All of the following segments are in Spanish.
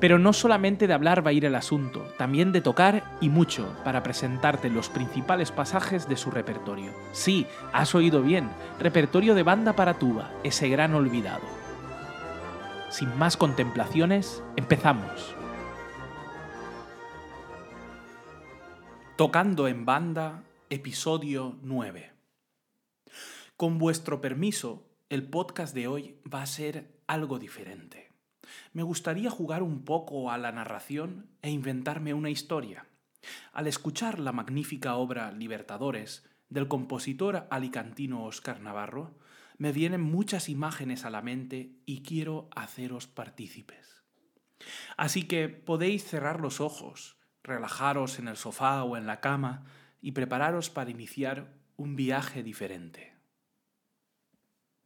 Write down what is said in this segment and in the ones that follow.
Pero no solamente de hablar va a ir el asunto, también de tocar y mucho para presentarte los principales pasajes de su repertorio. Sí, has oído bien, repertorio de banda para tuba, ese gran olvidado. Sin más contemplaciones, empezamos. Tocando en banda, episodio 9. Con vuestro permiso, el podcast de hoy va a ser algo diferente me gustaría jugar un poco a la narración e inventarme una historia. Al escuchar la magnífica obra Libertadores del compositor alicantino Oscar Navarro, me vienen muchas imágenes a la mente y quiero haceros partícipes. Así que podéis cerrar los ojos, relajaros en el sofá o en la cama y prepararos para iniciar un viaje diferente.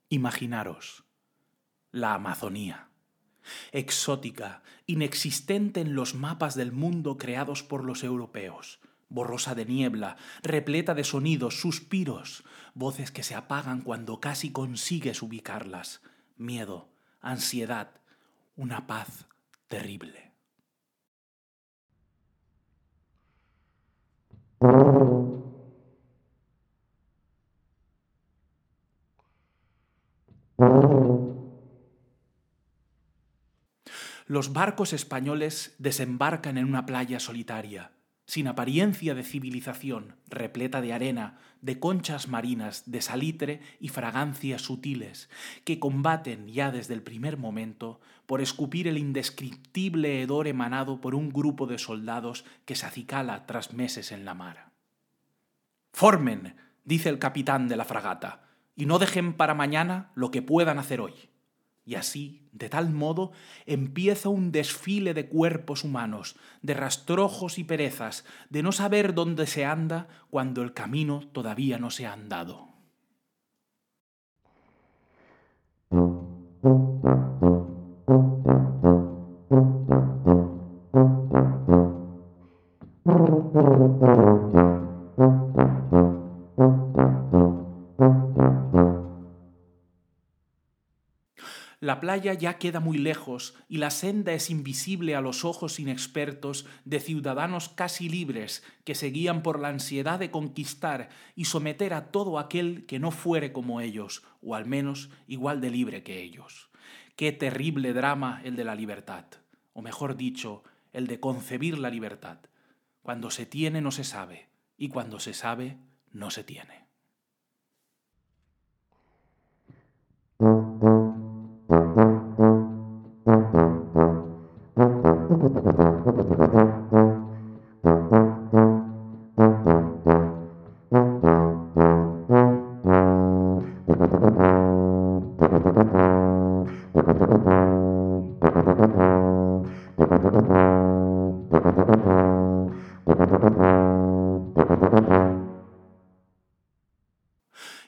Imaginaros la Amazonía exótica, inexistente en los mapas del mundo creados por los europeos, borrosa de niebla, repleta de sonidos, suspiros, voces que se apagan cuando casi consigues ubicarlas, miedo, ansiedad, una paz terrible. Los barcos españoles desembarcan en una playa solitaria, sin apariencia de civilización, repleta de arena, de conchas marinas, de salitre y fragancias sutiles, que combaten ya desde el primer momento por escupir el indescriptible hedor emanado por un grupo de soldados que se acicala tras meses en la mar. Formen, dice el capitán de la fragata, y no dejen para mañana lo que puedan hacer hoy. Y así, de tal modo, empieza un desfile de cuerpos humanos, de rastrojos y perezas, de no saber dónde se anda cuando el camino todavía no se ha andado. La playa ya queda muy lejos y la senda es invisible a los ojos inexpertos de ciudadanos casi libres que se guían por la ansiedad de conquistar y someter a todo aquel que no fuere como ellos, o al menos igual de libre que ellos. Qué terrible drama el de la libertad, o mejor dicho, el de concebir la libertad. Cuando se tiene no se sabe, y cuando se sabe no se tiene.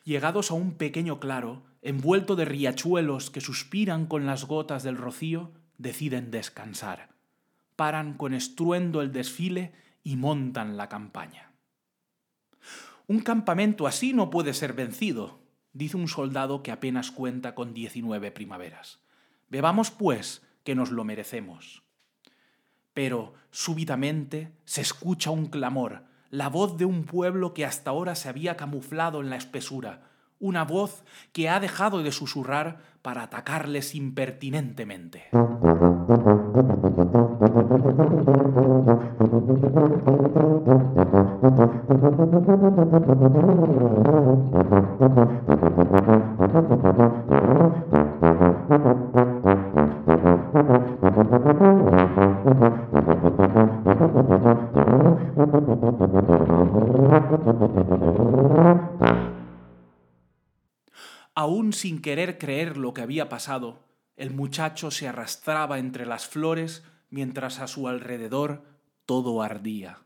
Llegados a un pequeño claro, envuelto de riachuelos que suspiran con las gotas del rocío, deciden descansar. Paran con estruendo el desfile y montan la campaña. Un campamento así no puede ser vencido, dice un soldado que apenas cuenta con diecinueve primaveras. Bebamos, pues, que nos lo merecemos. Pero súbitamente se escucha un clamor, la voz de un pueblo que hasta ahora se había camuflado en la espesura, una voz que ha dejado de susurrar para atacarles impertinentemente. Aún sin querer creer lo que había pasado, el muchacho se arrastraba entre las flores mientras a su alrededor todo ardía.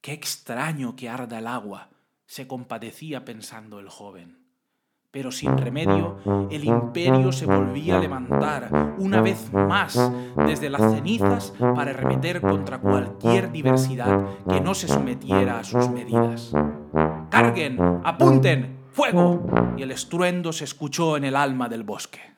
Qué extraño que arda el agua, se compadecía pensando el joven. Pero sin remedio, el imperio se volvía a levantar una vez más desde las cenizas para arremeter contra cualquier diversidad que no se sometiera a sus medidas. ¡Carguen! ¡Apunten! ¡Fuego! Y el estruendo se escuchó en el alma del bosque.